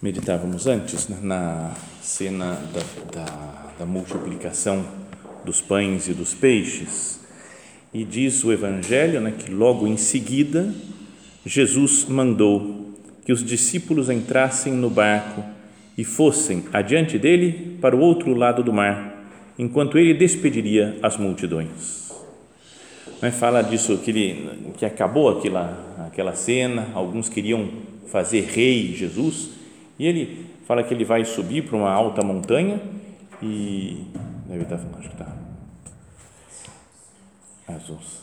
Meditávamos antes né, na cena da, da da multiplicação dos pães e dos peixes. E diz o Evangelho né, que logo em seguida Jesus mandou que os discípulos entrassem no barco e fossem adiante dele para o outro lado do mar, enquanto ele despediria as multidões. Né, fala disso que, ele, que acabou aquela, aquela cena, alguns queriam fazer rei Jesus, e ele fala que ele vai subir para uma alta montanha e deve estar falando, acho que está. Jesus,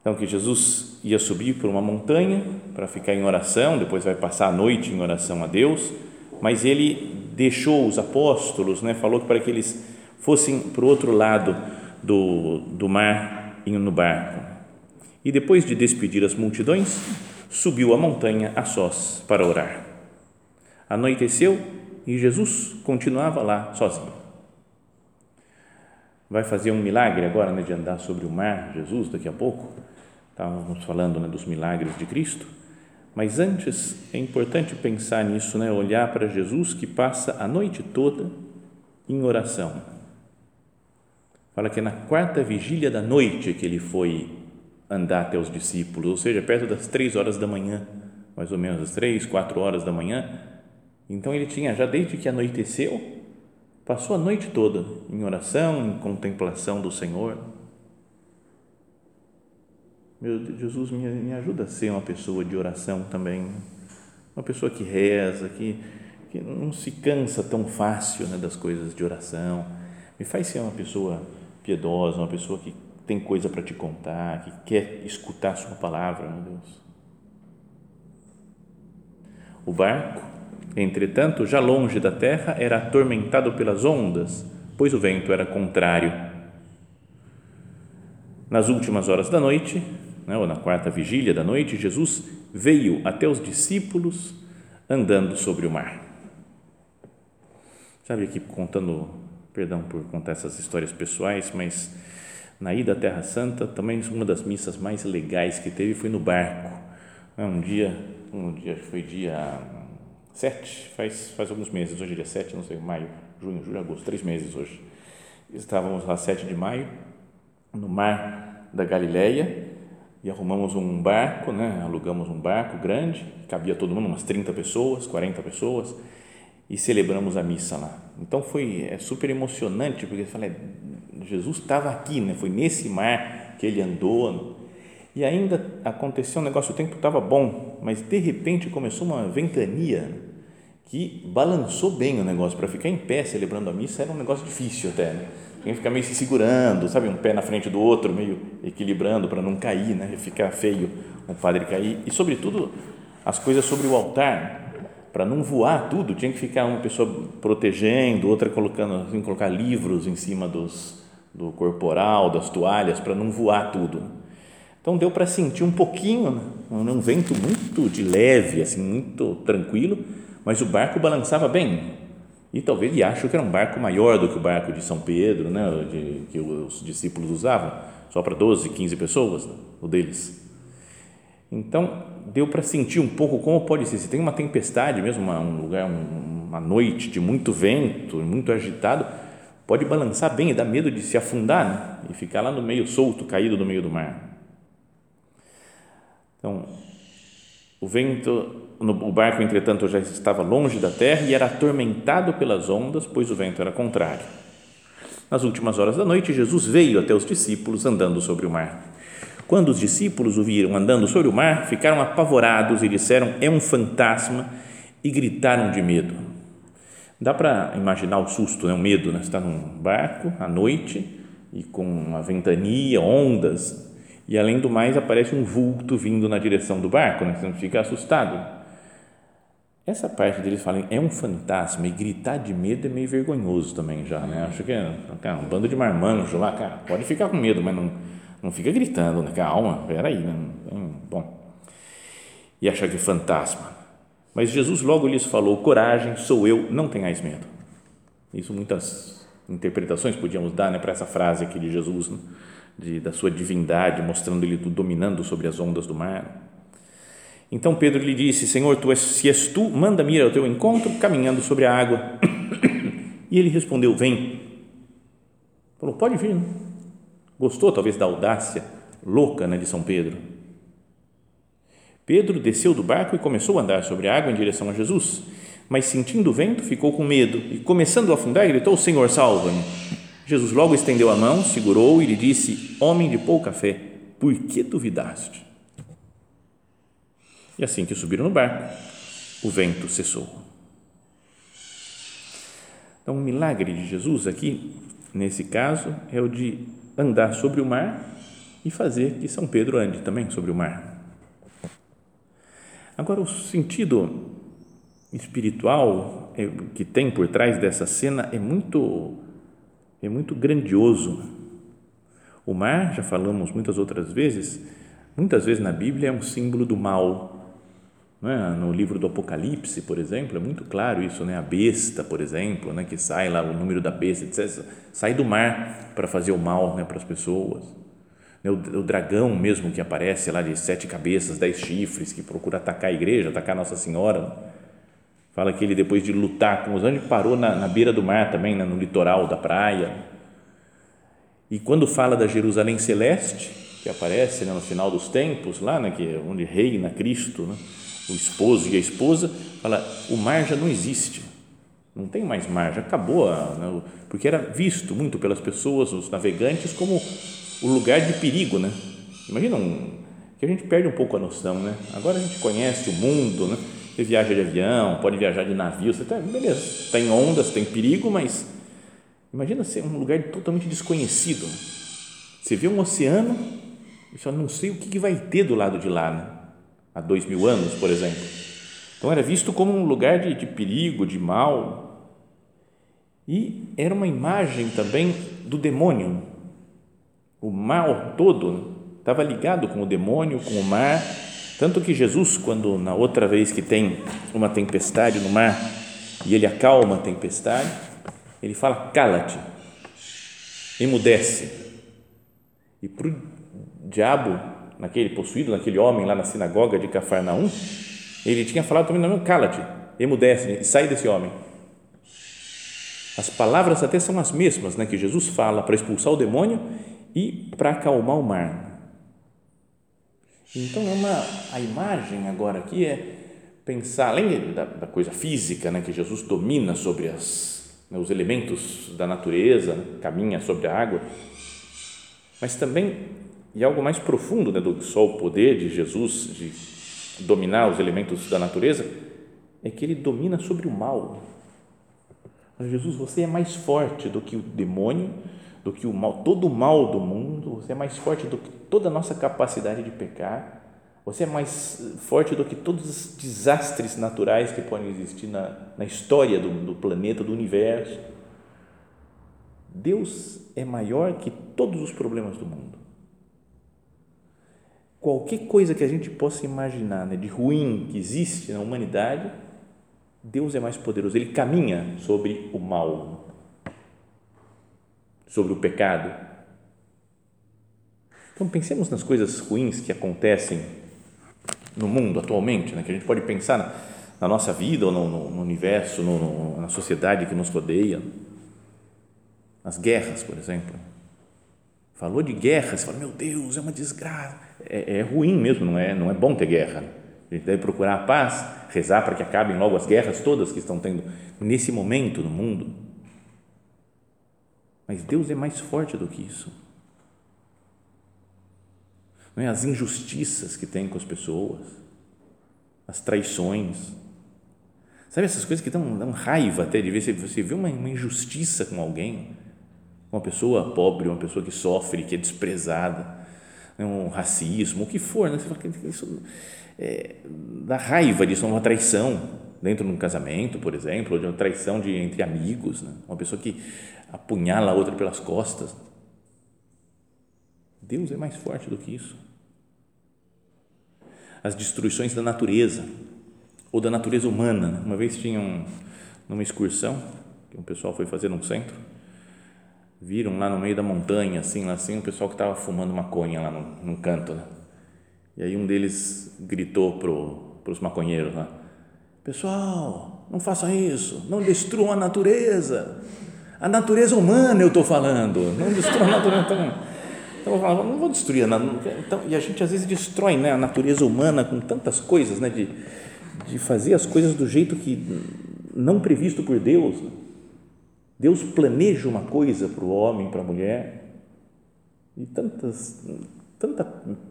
Então, que Jesus ia subir por uma montanha para ficar em oração, depois vai passar a noite em oração a Deus, mas ele deixou os apóstolos, né, falou para que eles fossem para o outro lado do, do mar no barco. E depois de despedir as multidões, subiu a montanha a sós para orar. Anoiteceu e Jesus continuava lá sozinho. Vai fazer um milagre agora né, de andar sobre o mar, Jesus, daqui a pouco. Estávamos falando né, dos milagres de Cristo. Mas antes é importante pensar nisso, né, olhar para Jesus que passa a noite toda em oração. Fala que é na quarta vigília da noite que ele foi andar até os discípulos, ou seja, perto das três horas da manhã, mais ou menos as três, quatro horas da manhã, então ele tinha, já desde que anoiteceu, passou a noite toda em oração, em contemplação do Senhor. Meu Jesus me, me ajuda a ser uma pessoa de oração também, uma pessoa que reza, que, que não se cansa tão fácil né, das coisas de oração. Me faz ser uma pessoa piedosa, uma pessoa que tem coisa para te contar, que quer escutar a sua palavra, meu Deus. O barco Entretanto, já longe da terra, era atormentado pelas ondas, pois o vento era contrário. Nas últimas horas da noite, né, ou na quarta vigília da noite, Jesus veio até os discípulos andando sobre o mar. Sabe aqui contando, perdão por contar essas histórias pessoais, mas na ida à Terra Santa, também uma das missas mais legais que teve foi no barco. Um dia, um dia foi dia sete, faz, faz alguns meses, hoje é dia sete, não sei, maio, junho, julho, agosto, três meses hoje. Estávamos lá sete de maio, no mar da Galileia, e arrumamos um barco, né? alugamos um barco grande, cabia todo mundo, umas 30 pessoas, 40 pessoas, e celebramos a missa lá. Então foi é super emocionante, porque falei, Jesus estava aqui, né? foi nesse mar que ele andou, e ainda aconteceu um negócio, o tempo estava bom, mas de repente começou uma ventania que balançou bem o negócio. Para ficar em pé celebrando a missa era um negócio difícil até. Né? Tinha que ficar meio se segurando, sabe? Um pé na frente do outro, meio equilibrando para não cair, né? Ficar feio o padre cair. E, sobretudo, as coisas sobre o altar, para não voar tudo, tinha que ficar uma pessoa protegendo, outra colocando, assim, colocar livros em cima dos, do corporal, das toalhas, para não voar tudo. Então deu para sentir um pouquinho, né? um vento muito de leve, assim, muito tranquilo, mas o barco balançava bem. E talvez ele achou que era um barco maior do que o barco de São Pedro, né, de, que os discípulos usavam, só para 12, 15 pessoas, né, o deles. Então, deu para sentir um pouco como pode ser. Se tem uma tempestade mesmo, uma, um lugar, uma noite de muito vento, muito agitado, pode balançar bem e dá medo de se afundar né? e ficar lá no meio solto, caído no meio do mar. Então, o vento o barco, entretanto, já estava longe da terra e era atormentado pelas ondas, pois o vento era contrário. Nas últimas horas da noite, Jesus veio até os discípulos andando sobre o mar. Quando os discípulos o viram andando sobre o mar, ficaram apavorados e disseram: É um fantasma, e gritaram de medo. Dá para imaginar o susto, né? o medo, né? Você está num barco à noite e com uma ventania, ondas, e além do mais aparece um vulto vindo na direção do barco, né? Você não fica assustado essa parte deles falam é um fantasma e gritar de medo é meio vergonhoso também já, né? Acho que é cara, um bando de marmanjo lá, cara, pode ficar com medo, mas não, não fica gritando, né? Calma, peraí, né? Bom, e achar que é fantasma. Mas Jesus logo lhes falou: coragem, sou eu, não tenhais medo. Isso muitas interpretações podíamos dar né, para essa frase aqui de Jesus, né? de, da sua divindade, mostrando ele dominando sobre as ondas do mar. Então Pedro lhe disse: Senhor, tu és, se és tu, manda-me ir ao teu encontro caminhando sobre a água. E ele respondeu: Vem. Falou: Pode vir. Né? Gostou talvez da audácia louca né, de São Pedro. Pedro desceu do barco e começou a andar sobre a água em direção a Jesus, mas sentindo o vento ficou com medo e começando a afundar gritou: Senhor, salva-me. Jesus logo estendeu a mão, segurou e lhe disse: Homem de pouca fé, por que duvidaste? E assim que subiram no barco, o vento cessou. Então, o milagre de Jesus aqui, nesse caso, é o de andar sobre o mar e fazer que São Pedro ande também sobre o mar. Agora, o sentido espiritual é, que tem por trás dessa cena é muito é muito grandioso. O mar, já falamos muitas outras vezes, muitas vezes na Bíblia é um símbolo do mal, é? No livro do Apocalipse, por exemplo, é muito claro isso, né? a besta, por exemplo, né? que sai lá o número da besta, etc., sai do mar para fazer o mal né? para as pessoas. O, dragão mesmo que aparece lá de sete cabeças, dez chifres, que procura atacar a igreja, atacar Nossa Senhora. Fala que ele, depois de lutar com os anjos, parou na, na beira do mar também, né? no litoral da praia. E quando fala da Jerusalém Celeste, que aparece né? no final dos tempos, lá, né? que é onde reina Cristo, né? o esposo e a esposa, fala, o mar já não existe, não tem mais mar, já acabou, né? porque era visto muito pelas pessoas, os navegantes, como o lugar de perigo, né? Imagina um, que a gente perde um pouco a noção, né? Agora a gente conhece o mundo, né? Você viaja de avião, pode viajar de navio, você tá, beleza, tem ondas, tem perigo, mas imagina ser um lugar totalmente desconhecido. Você vê um oceano e só não sei o que vai ter do lado de lá, né? há dois mil anos, por exemplo. Então era visto como um lugar de, de perigo, de mal. E era uma imagem também do demônio. O mal todo estava ligado com o demônio, com o mar. Tanto que Jesus, quando na outra vez que tem uma tempestade no mar e ele acalma a tempestade, ele fala: cala-te, emudece. E para o diabo naquele possuído, naquele homem lá na sinagoga de Cafarnaum, ele tinha falado também, não, cala-te, emudece e sai desse homem. As palavras até são as mesmas né, que Jesus fala para expulsar o demônio e para acalmar o mar. Então, é uma, a imagem agora aqui é pensar, além da, da coisa física, né, que Jesus domina sobre as, né, os elementos da natureza, caminha sobre a água, mas também e algo mais profundo né, do só o poder de Jesus de dominar os elementos da natureza é que ele domina sobre o mal. Jesus, você é mais forte do que o demônio, do que o mal, todo o mal do mundo, você é mais forte do que toda a nossa capacidade de pecar, você é mais forte do que todos os desastres naturais que podem existir na, na história do, do planeta, do universo. Deus é maior que todos os problemas do mundo qualquer coisa que a gente possa imaginar né, de ruim que existe na humanidade, Deus é mais poderoso. Ele caminha sobre o mal, sobre o pecado. Então pensemos nas coisas ruins que acontecem no mundo atualmente, né, que a gente pode pensar na, nossa vida ou no, no, no universo, no, na sociedade que nos rodeia. As guerras, por exemplo. Falou de guerra, você fala, meu Deus, é uma desgraça é, é ruim mesmo, não é, não é bom ter guerra. A gente deve procurar a paz, rezar para que acabem logo as guerras todas que estão tendo nesse momento no mundo. Mas Deus é mais forte do que isso. Não é? As injustiças que tem com as pessoas, as traições, sabe essas coisas que dão, dão raiva até de ver se você vê uma, uma injustiça com alguém, uma pessoa pobre, uma pessoa que sofre, que é desprezada, né? um racismo, o que for, né? você fala que isso é, dá raiva disso, uma traição dentro de um casamento, por exemplo, ou de uma traição de, entre amigos, né? uma pessoa que apunhala a outra pelas costas. Deus é mais forte do que isso. As destruições da natureza, ou da natureza humana. Né? Uma vez tinha um, numa excursão, que um pessoal foi fazer num centro, viram lá no meio da montanha, assim, lá assim, um pessoal que estava fumando maconha lá num, canto, né? E aí um deles gritou para os maconheiros lá, pessoal, não façam isso, não destruam a natureza, a natureza humana eu estou falando, não destruam a natureza. Então, então falando, não vou destruir a natureza. Então, e a gente às vezes destrói né, a natureza humana com tantas coisas, né, de, de fazer as coisas do jeito que não previsto por Deus. Deus planeja uma coisa para o homem, para a mulher, e tantas, tanta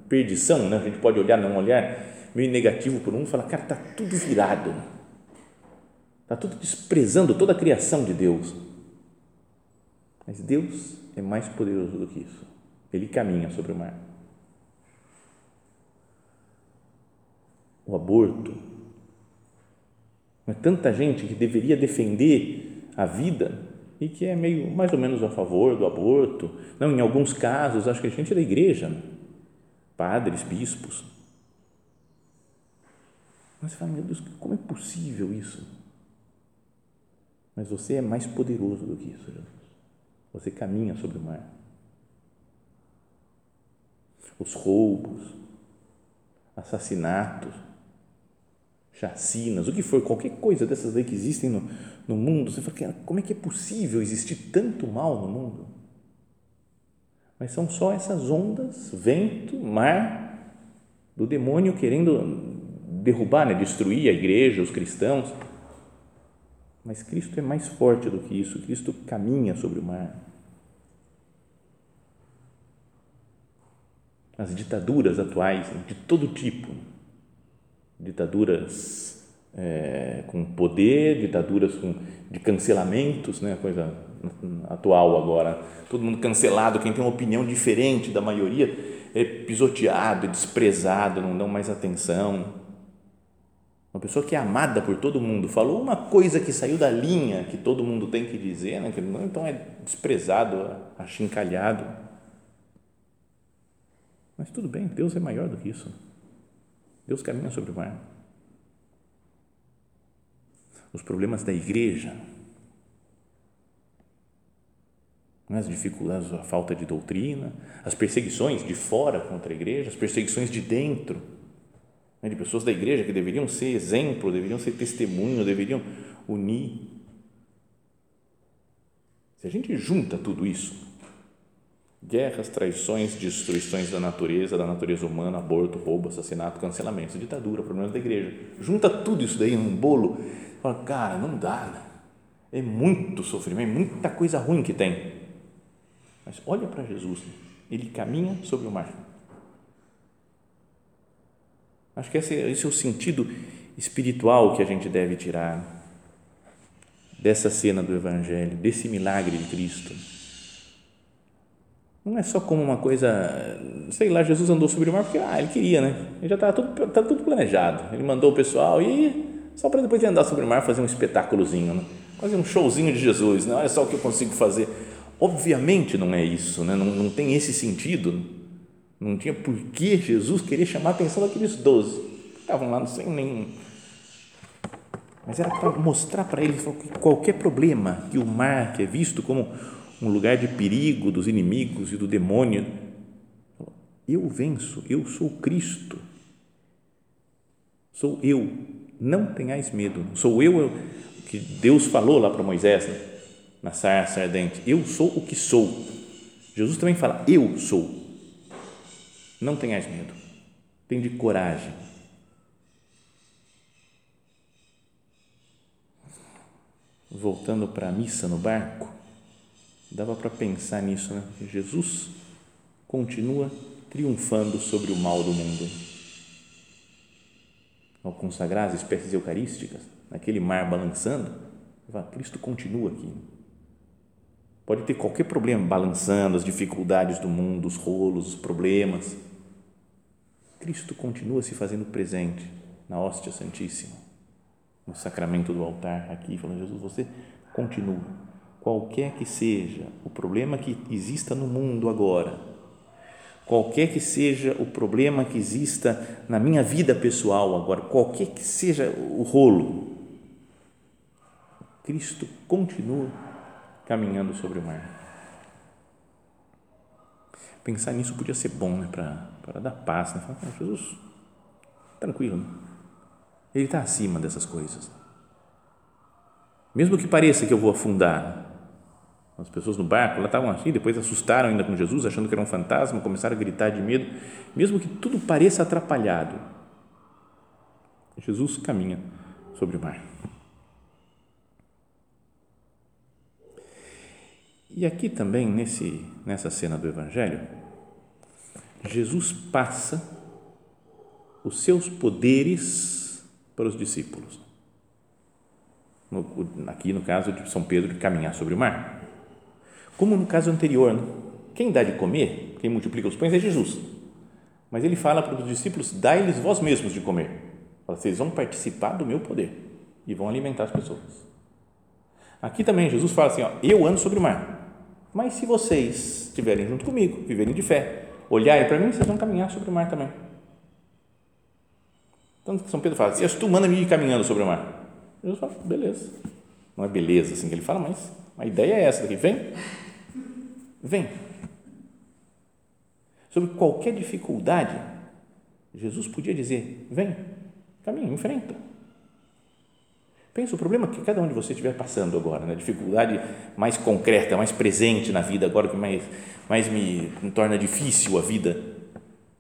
perdição, né? a gente pode olhar, não olhar, meio negativo por um, falar, cara, está tudo virado, está tudo desprezando toda a criação de Deus. Mas Deus é mais poderoso do que isso. Ele caminha sobre o mar. O aborto. É tanta gente que deveria defender a vida e que é meio mais ou menos a favor do aborto. Não, em alguns casos, acho que a gente é da igreja, né? padres, bispos. Mas você fala, meu Deus, como é possível isso? Mas você é mais poderoso do que isso, Jesus. Você caminha sobre o mar. Os roubos, assassinatos, chacinas, o que for, qualquer coisa dessas aí que existem no, no mundo, você fala, como é que é possível existir tanto mal no mundo? Mas são só essas ondas, vento, mar, do demônio querendo derrubar, né, destruir a igreja, os cristãos. Mas Cristo é mais forte do que isso, Cristo caminha sobre o mar. As ditaduras atuais, de todo tipo, ditaduras é, com poder, ditaduras com, de cancelamentos, né, coisa atual agora, todo mundo cancelado, quem tem uma opinião diferente da maioria é pisoteado, é desprezado, não dão mais atenção uma pessoa que é amada por todo mundo, falou uma coisa que saiu da linha que todo mundo tem que dizer, né? então é desprezado, achincalhado. Mas tudo bem, Deus é maior do que isso. Deus caminha sobre o mar. Os problemas da igreja, as dificuldades, a falta de doutrina, as perseguições de fora contra a igreja, as perseguições de dentro né, de pessoas da igreja que deveriam ser exemplo, deveriam ser testemunho, deveriam unir. Se a gente junta tudo isso, guerras, traições, destruições da natureza, da natureza humana, aborto, roubo, assassinato, cancelamento, ditadura, problemas da igreja, junta tudo isso daí num bolo, fala, cara, não dá, né? é muito sofrimento, é muita coisa ruim que tem. Mas olha para Jesus, né? ele caminha sobre o mar Acho que esse, esse é o sentido espiritual que a gente deve tirar dessa cena do Evangelho, desse milagre de Cristo. Não é só como uma coisa, sei lá, Jesus andou sobre o mar porque ah, ele queria, né? Ele já estava tudo, tá tudo planejado. Ele mandou o pessoal ir só para depois de andar sobre o mar fazer um espetáculozinho, né? quase um showzinho de Jesus, né? olha só o que eu consigo fazer. Obviamente não é isso, né? não, não tem esse sentido não tinha por que Jesus querer chamar a atenção daqueles doze. Estavam lá sem nenhum. Mas era para mostrar para eles que qualquer problema que o mar, que é visto como um lugar de perigo dos inimigos e do demônio, eu venço, eu sou Cristo. Sou eu, não tenhais medo. Sou eu, eu que Deus falou lá para Moisés, né? na sarça ardente. Eu sou o que sou. Jesus também fala, eu sou. Não tenhas medo. Tem de coragem. Voltando para a missa no barco, dava para pensar nisso, né? Jesus continua triunfando sobre o mal do mundo. Ao consagrar as espécies eucarísticas, naquele mar balançando, Cristo continua aqui. Pode ter qualquer problema balançando, as dificuldades do mundo, os rolos, os problemas Cristo continua se fazendo presente na hóstia santíssima, no sacramento do altar, aqui, falando: Jesus, você continua. Qualquer que seja o problema que exista no mundo agora, qualquer que seja o problema que exista na minha vida pessoal agora, qualquer que seja o rolo, Cristo continua caminhando sobre o mar. Pensar nisso podia ser bom, né? Para dar paz, né? Falar, ah, Jesus, tranquilo, né? Ele está acima dessas coisas. Mesmo que pareça que eu vou afundar, as pessoas no barco lá estavam assim, depois assustaram ainda com Jesus, achando que era um fantasma, começaram a gritar de medo. Mesmo que tudo pareça atrapalhado, Jesus caminha sobre o mar. E aqui também, nesse, nessa cena do Evangelho, Jesus passa os seus poderes para os discípulos. No, aqui, no caso de São Pedro, caminhar sobre o mar. Como no caso anterior, né? quem dá de comer, quem multiplica os pães é Jesus. Mas ele fala para os discípulos: dai-lhes vós mesmos de comer. Vocês vão participar do meu poder e vão alimentar as pessoas. Aqui também Jesus fala assim: ó, eu ando sobre o mar. Mas se vocês estiverem junto comigo, viverem de fé, olharem para mim, vocês vão caminhar sobre o mar também. Então, São Pedro fala, se tu manda me ir caminhando sobre o mar. Jesus fala, beleza. Não é beleza assim que ele fala, mas a ideia é essa daqui. Vem, vem. Sobre qualquer dificuldade, Jesus podia dizer, vem, caminha, enfrenta. Pensa o problema que cada um de vocês estiver passando agora, né? dificuldade mais concreta, mais presente na vida, agora que mais, mais me, me torna difícil a vida.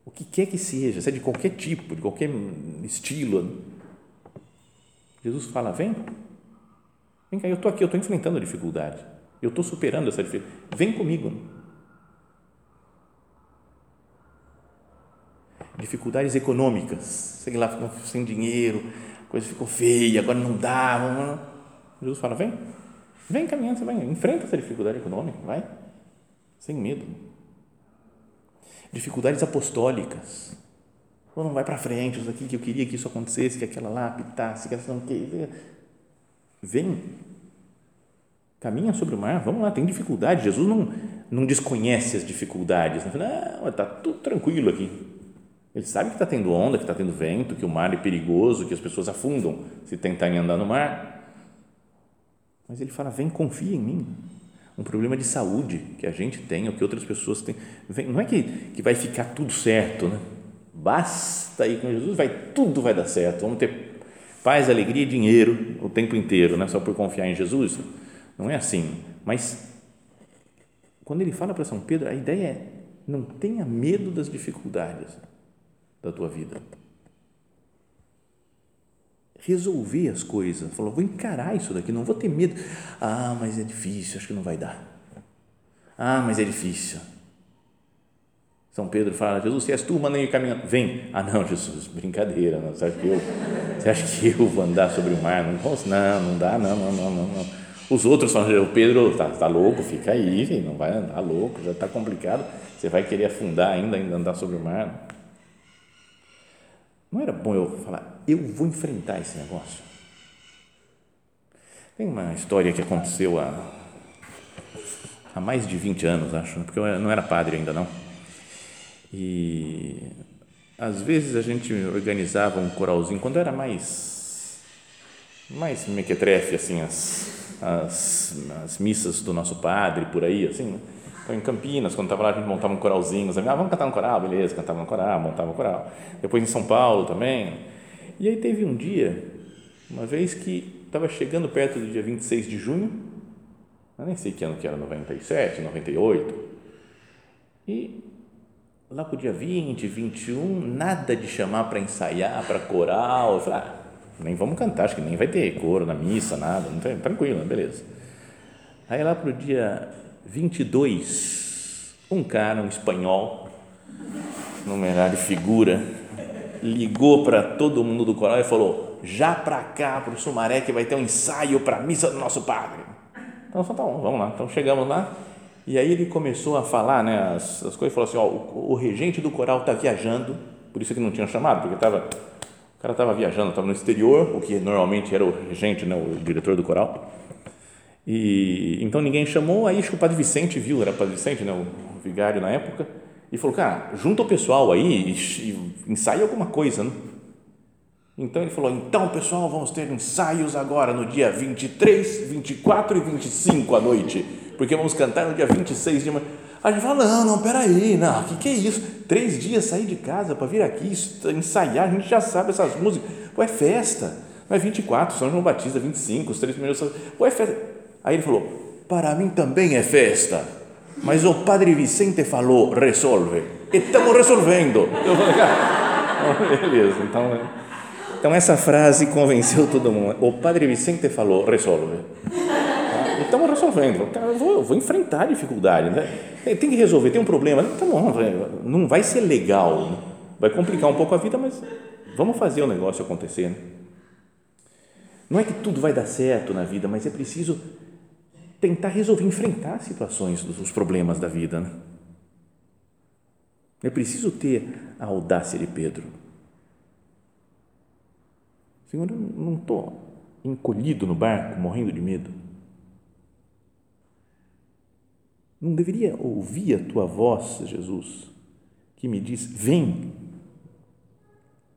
O que quer que seja, se é de qualquer tipo, de qualquer estilo. Jesus fala: vem, vem cá, eu estou aqui, eu estou enfrentando a dificuldade, eu estou superando essa dificuldade, vem comigo. Dificuldades econômicas, sei lá, sem dinheiro, coisa ficou feia, agora não dá. Jesus fala: vem, vem caminhando, você vai, enfrenta essa dificuldade econômica, vai, sem medo. Dificuldades apostólicas. Ou não vai para frente, isso aqui que eu queria que isso acontecesse, que aquela lá pitasse, que essa não que. Vem, caminha sobre o mar, vamos lá, tem dificuldade. Jesus não, não desconhece as dificuldades, não, está tudo tranquilo aqui ele sabe que está tendo onda, que está tendo vento, que o mar é perigoso, que as pessoas afundam se tentarem andar no mar. Mas ele fala: vem, confia em mim. Um problema de saúde que a gente tem, ou que outras pessoas têm. Vem, não é que, que vai ficar tudo certo, né? Basta ir com Jesus, vai, tudo vai dar certo. Vamos ter paz, alegria e dinheiro o tempo inteiro, né? só por confiar em Jesus. Não é assim. Mas, quando ele fala para São Pedro, a ideia é: não tenha medo das dificuldades da tua vida. Resolver as coisas, falou, vou encarar isso daqui, não vou ter medo. Ah, mas é difícil, acho que não vai dar. Ah, mas é difícil. São Pedro fala, Jesus, se és tu, manda ir caminhando. Vem. Ah, não, Jesus, brincadeira. Não. Você, acha que eu, você acha que eu vou andar sobre o mar? Não posso, não, não dá, não, não, não, não. Os outros falam, o Pedro está tá louco, fica aí, não vai andar louco, já está complicado. Você vai querer afundar ainda, ainda andar sobre o mar. Não era bom eu falar, eu vou enfrentar esse negócio? Tem uma história que aconteceu há, há mais de 20 anos, acho, porque eu não era padre ainda não. E às vezes a gente organizava um coralzinho, quando era mais, mais mequetrefe, assim, as, as, as missas do nosso padre por aí, assim, né? Então, em Campinas, quando estava lá, a gente montava um coralzinho. ah, vamos cantar no coral? Beleza, cantava no coral, montava um coral. Depois em São Paulo também. E aí teve um dia, uma vez que estava chegando perto do dia 26 de junho, eu nem sei que ano que era, 97, 98, e lá para o dia 20, 21, nada de chamar para ensaiar, para coral. Eu falei, ah, nem vamos cantar, acho que nem vai ter coro na missa, nada, não tem, tranquilo, beleza. Aí lá para o dia 22, um cara, um espanhol, numerário figura, ligou para todo mundo do coral e falou: já para cá, para o Sumaré, que vai ter um ensaio para a missa do nosso padre. Então, tá bom, vamos lá. Então chegamos lá e aí ele começou a falar né, as, as coisas, falou assim: ó, o, o regente do coral está viajando, por isso que não tinha chamado, porque tava, o cara estava viajando, estava no exterior, o que normalmente era o regente, né, o diretor do coral e então ninguém chamou, aí acho que o padre Vicente viu, era o padre Vicente, né, o vigário na época, e falou: Cara, junta o pessoal aí e, e ensaia alguma coisa, né? Então ele falou: Então, pessoal, vamos ter ensaios agora no dia 23, 24 e 25 à noite, porque vamos cantar no dia 26 de manhã. A gente fala: Não, não, peraí, não, o que, que é isso? Três dias sair de casa para vir aqui ensaiar, a gente já sabe essas músicas. Pô, é festa. Não é 24, São João Batista, 25, os três primeiros. Pô, é festa Aí ele falou: Para mim também é festa, mas o Padre Vicente falou: resolve. E estamos resolvendo. Eu falei: ah, beleza. Então, então essa frase convenceu todo mundo. O Padre Vicente falou: resolve. Ah, estamos resolvendo. Eu vou, eu vou enfrentar a dificuldade. Né? Tem que resolver, tem um problema. Tá bom, não vai ser legal. Né? Vai complicar um pouco a vida, mas vamos fazer o negócio acontecer. Né? Não é que tudo vai dar certo na vida, mas é preciso tentar resolver, enfrentar situações dos problemas da vida. Né? É preciso ter a audácia de Pedro. Senhor, eu não estou encolhido no barco, morrendo de medo. Não deveria ouvir a tua voz, Jesus, que me diz: vem,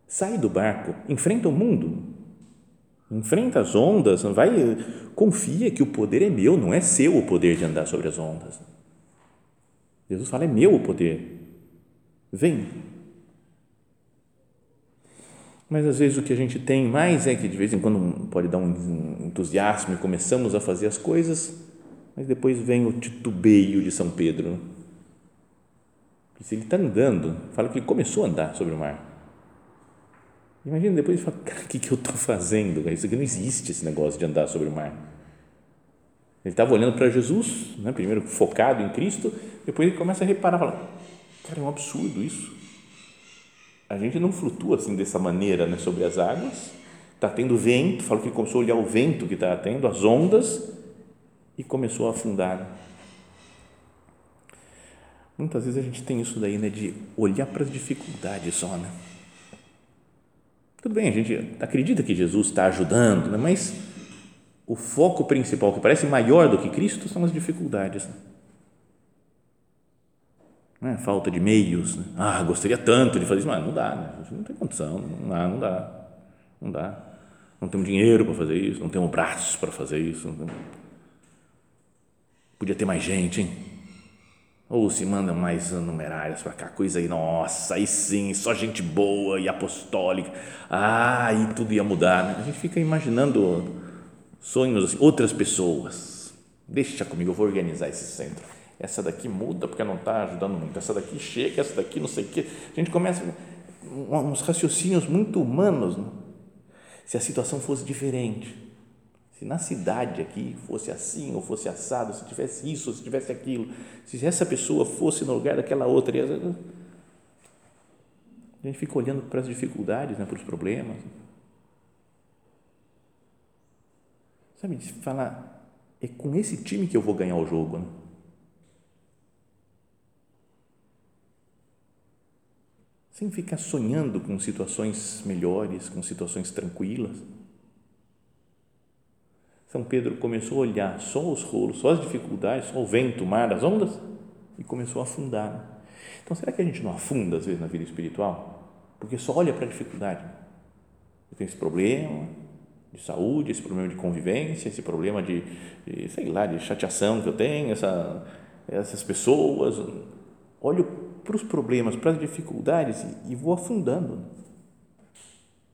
sai do barco, enfrenta o mundo, Enfrenta as ondas, vai, confia que o poder é meu, não é seu o poder de andar sobre as ondas. Jesus fala: é meu o poder. Vem. Mas às vezes o que a gente tem mais é que de vez em quando pode dar um entusiasmo e começamos a fazer as coisas, mas depois vem o titubeio de São Pedro. Que se ele está andando, fala que ele começou a andar sobre o mar Imagina depois ele fala, cara, o que, que eu estou fazendo? Isso aqui não existe, esse negócio de andar sobre o mar. Ele estava olhando para Jesus, né? primeiro focado em Cristo, depois ele começa a reparar, fala, cara, é um absurdo isso. A gente não flutua assim dessa maneira né, sobre as águas, está tendo vento, fala que começou a olhar o vento que está tendo, as ondas, e começou a afundar. Muitas vezes a gente tem isso daí, né, de olhar para as dificuldades só, né? Tudo bem, a gente acredita que Jesus está ajudando, né? mas o foco principal, que parece maior do que Cristo, são as dificuldades. Né? Falta de meios. Né? Ah, gostaria tanto de fazer isso, mas não dá, né? não tem condição, não dá, não dá, não dá. Não temos dinheiro para fazer isso, não temos braços para fazer isso. Podia ter mais gente, hein? Ou se mandam mais numerários para cá, coisa aí, nossa, aí sim, só gente boa e apostólica. Ah, aí tudo ia mudar. Né? A gente fica imaginando sonhos assim, outras pessoas. Deixa comigo, eu vou organizar esse centro. Essa daqui muda porque não está ajudando muito. Essa daqui chega, essa daqui não sei o quê. A gente começa uns raciocínios muito humanos. Né? Se a situação fosse diferente se na cidade aqui fosse assim ou fosse assado, se tivesse isso, se tivesse aquilo, se essa pessoa fosse no lugar daquela outra, a gente fica olhando para as dificuldades, né, para os problemas. Sabe, falar, é com esse time que eu vou ganhar o jogo. Né? Sem ficar sonhando com situações melhores, com situações tranquilas. São Pedro começou a olhar só os rolos, só as dificuldades, só o vento, o mar, as ondas e começou a afundar. Então, será que a gente não afunda às vezes na vida espiritual? Porque só olha para a dificuldade. Eu tenho esse problema de saúde, esse problema de convivência, esse problema de, de sei lá, de chateação que eu tenho, essa, essas pessoas. Olho para os problemas, para as dificuldades e, e vou afundando.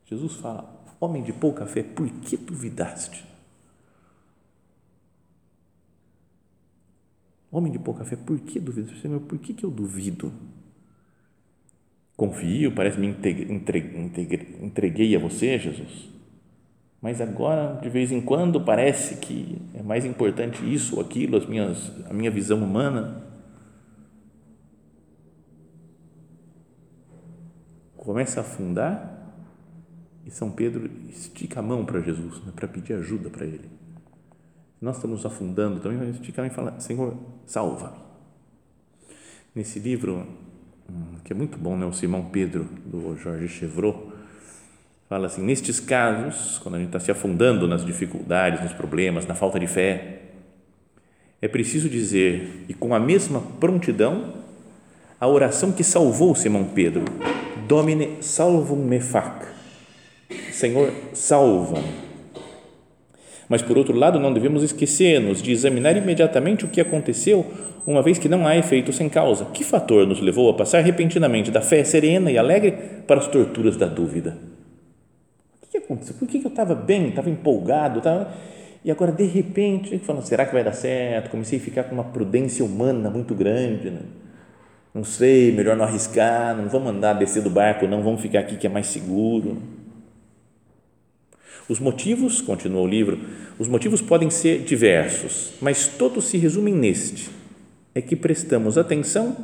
Jesus fala: Homem de pouca fé, por que duvidaste? Homem de pouca fé, por que duvido? Senhor, por que, que eu duvido? Confio, parece me entreguei, entreguei a você, Jesus. mas agora de vez em quando parece que é mais importante isso ou aquilo, as minhas, a minha visão humana. Começa a afundar e São Pedro estica a mão para Jesus, né, para pedir ajuda para ele. Nós estamos afundando também, estica a mão e fala: Senhor, salva-me. Nesse livro, hum, que é muito bom, né, o Simão Pedro, do Jorge Chevreau, fala assim: nestes casos, quando a gente está se afundando nas dificuldades, nos problemas, na falta de fé, é preciso dizer, e com a mesma prontidão, a oração que salvou Simão Pedro: Domine salvum me fac. Senhor, salva-me. Mas, por outro lado, não devemos esquecer-nos de examinar imediatamente o que aconteceu, uma vez que não há efeito sem causa. Que fator nos levou a passar repentinamente da fé serena e alegre para as torturas da dúvida? que aconteceu? Por que eu estava bem, estava empolgado, estava... e agora de repente, falando, será que vai dar certo? Comecei a ficar com uma prudência humana muito grande, né? não sei, melhor não arriscar, não vamos andar descer do barco, não vamos ficar aqui que é mais seguro. Os motivos, continua o livro, os motivos podem ser diversos, mas todos se resumem neste: é que prestamos atenção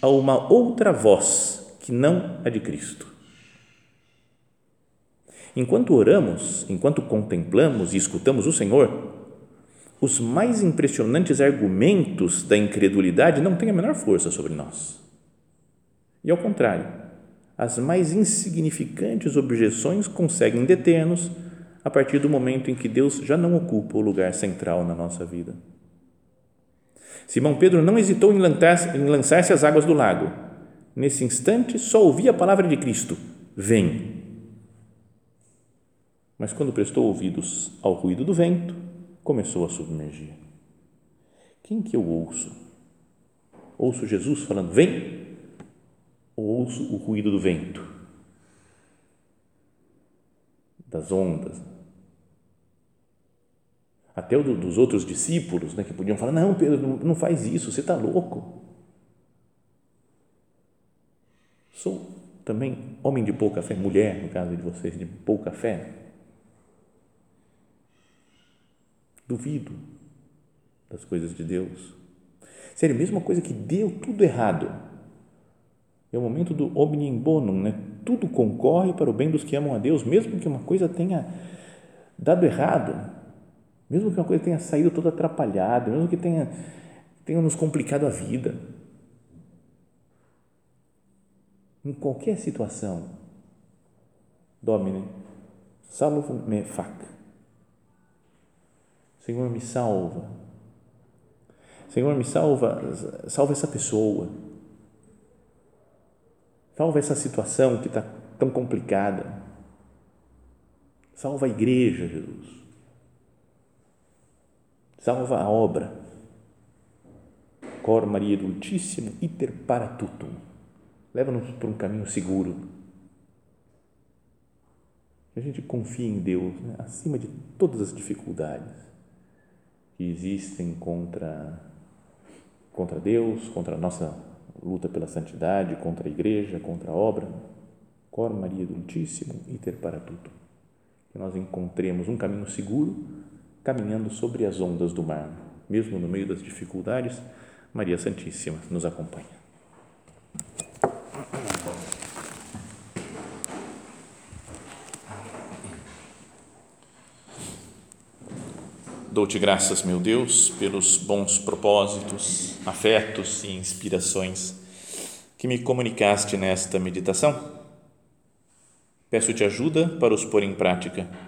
a uma outra voz que não a de Cristo. Enquanto oramos, enquanto contemplamos e escutamos o Senhor, os mais impressionantes argumentos da incredulidade não têm a menor força sobre nós. E ao contrário, as mais insignificantes objeções conseguem deter-nos a partir do momento em que Deus já não ocupa o lugar central na nossa vida. Simão Pedro não hesitou em lançar-se às águas do lago. Nesse instante, só ouvia a palavra de Cristo: Vem mas quando prestou ouvidos ao ruído do vento, começou a submergir. Quem que eu ouço? Ouço Jesus falando, vem? Ou ouço o ruído do vento? Das ondas? Até o dos outros discípulos, né, que podiam falar, não, Pedro, não faz isso, você está louco. Sou também homem de pouca fé, mulher, no caso de vocês, de pouca fé Duvido das coisas de Deus. Sério, mesma coisa que deu tudo errado. É o momento do omnium bonum, né? Tudo concorre para o bem dos que amam a Deus, mesmo que uma coisa tenha dado errado, mesmo que uma coisa tenha saído toda atrapalhada, mesmo que tenha, tenha nos complicado a vida. Em qualquer situação, Domine, salvo me fac Senhor, me salva. Senhor, me salva, salva essa pessoa. Salva essa situação que está tão complicada. Salva a igreja, Jesus. Salva a obra. Cor Maria Dulcíssimo, iter para tutum. Leva-nos por um caminho seguro. Que a gente confie em Deus né? acima de todas as dificuldades que existem contra, contra Deus, contra a nossa luta pela santidade, contra a igreja, contra a obra. Cor Maria Dulcíssimo, iter para tudo. Que nós encontremos um caminho seguro caminhando sobre as ondas do mar, mesmo no meio das dificuldades. Maria Santíssima nos acompanha. Dou-te graças, meu Deus, pelos bons propósitos, afetos e inspirações que me comunicaste nesta meditação. Peço-te ajuda para os pôr em prática.